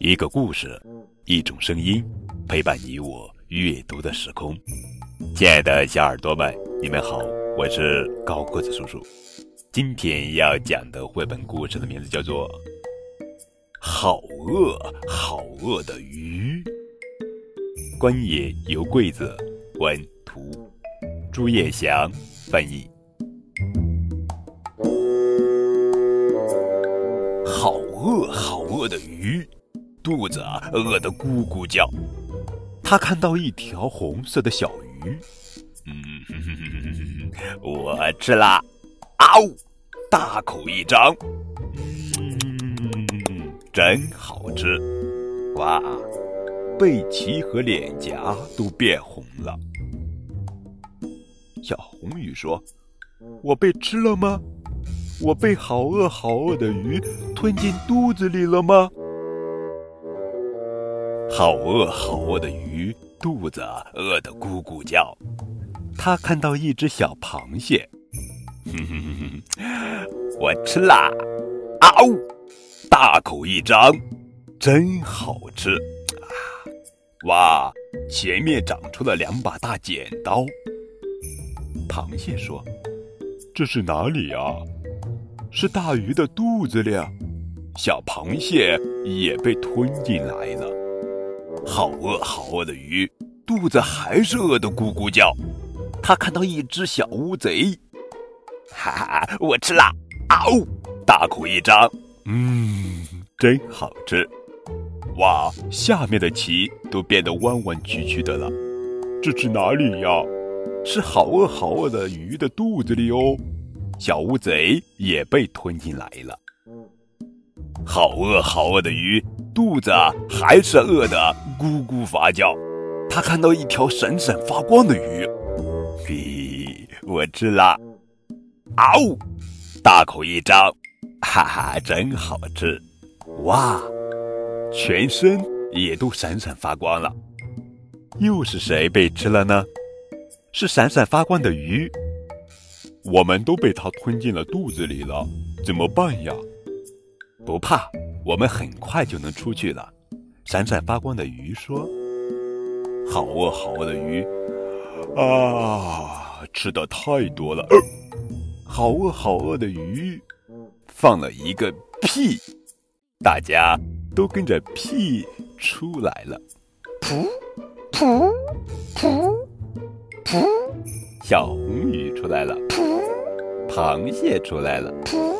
一个故事，一种声音，陪伴你我阅读的时空。亲爱的小耳朵们，你们好，我是高个子叔叔。今天要讲的绘本故事的名字叫做《好饿好饿的鱼》。关野由贵子文图，朱叶祥翻译。好饿好饿的鱼。肚子饿得咕咕叫，他看到一条红色的小鱼，嗯，我吃啦，啊呜，大口一张，嗯，真好吃，哇，背鳍和脸颊都变红了。小红鱼说：“我被吃了吗？我被好饿好饿的鱼吞进肚子里了吗？”好饿好饿的鱼，肚子饿得咕咕叫。他看到一只小螃蟹，哼哼哼哼，我吃啦！啊呜，大口一张，真好吃！啊，哇，前面长出了两把大剪刀。螃蟹说：“这是哪里呀？”是大鱼的肚子里。小螃蟹也被吞进来了。好饿好饿的鱼，肚子还是饿得咕咕叫。他看到一只小乌贼，哈哈，我吃啦！啊呜，大口一张，嗯，真好吃。哇，下面的鳍都变得弯弯曲曲的了。这是哪里呀？是好饿好饿的鱼的肚子里哦。小乌贼也被吞进来了。好饿好饿的鱼。肚子还是饿得咕咕发叫，他看到一条闪闪发光的鱼，嘿，我吃啦！啊呜，大口一张，哈哈，真好吃！哇，全身也都闪闪发光了。又是谁被吃了呢？是闪闪发光的鱼，我们都被它吞进了肚子里了，怎么办呀？不怕。我们很快就能出去了。闪闪发光的鱼说：“好饿，好饿的鱼啊，吃的太多了。好饿，好饿的鱼放了一个屁，大家都跟着屁出来了。噗噗噗噗，小红鱼出来了。噗，螃蟹出来了。噗，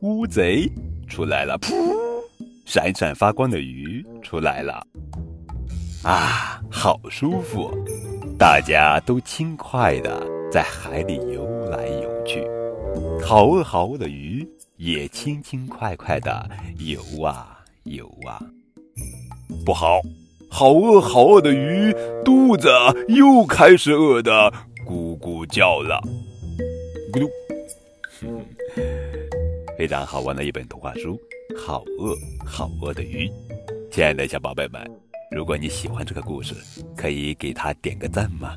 乌贼出来了。噗。”闪闪发光的鱼出来了，啊，好舒服！大家都轻快的在海里游来游去，好饿好饿的鱼也轻轻快快的游啊游啊。不好，好饿好饿的鱼肚子又开始饿的咕咕叫了，咕噜。非常好玩的一本图画书。好饿，好饿的鱼，亲爱的小宝贝们，如果你喜欢这个故事，可以给它点个赞吗？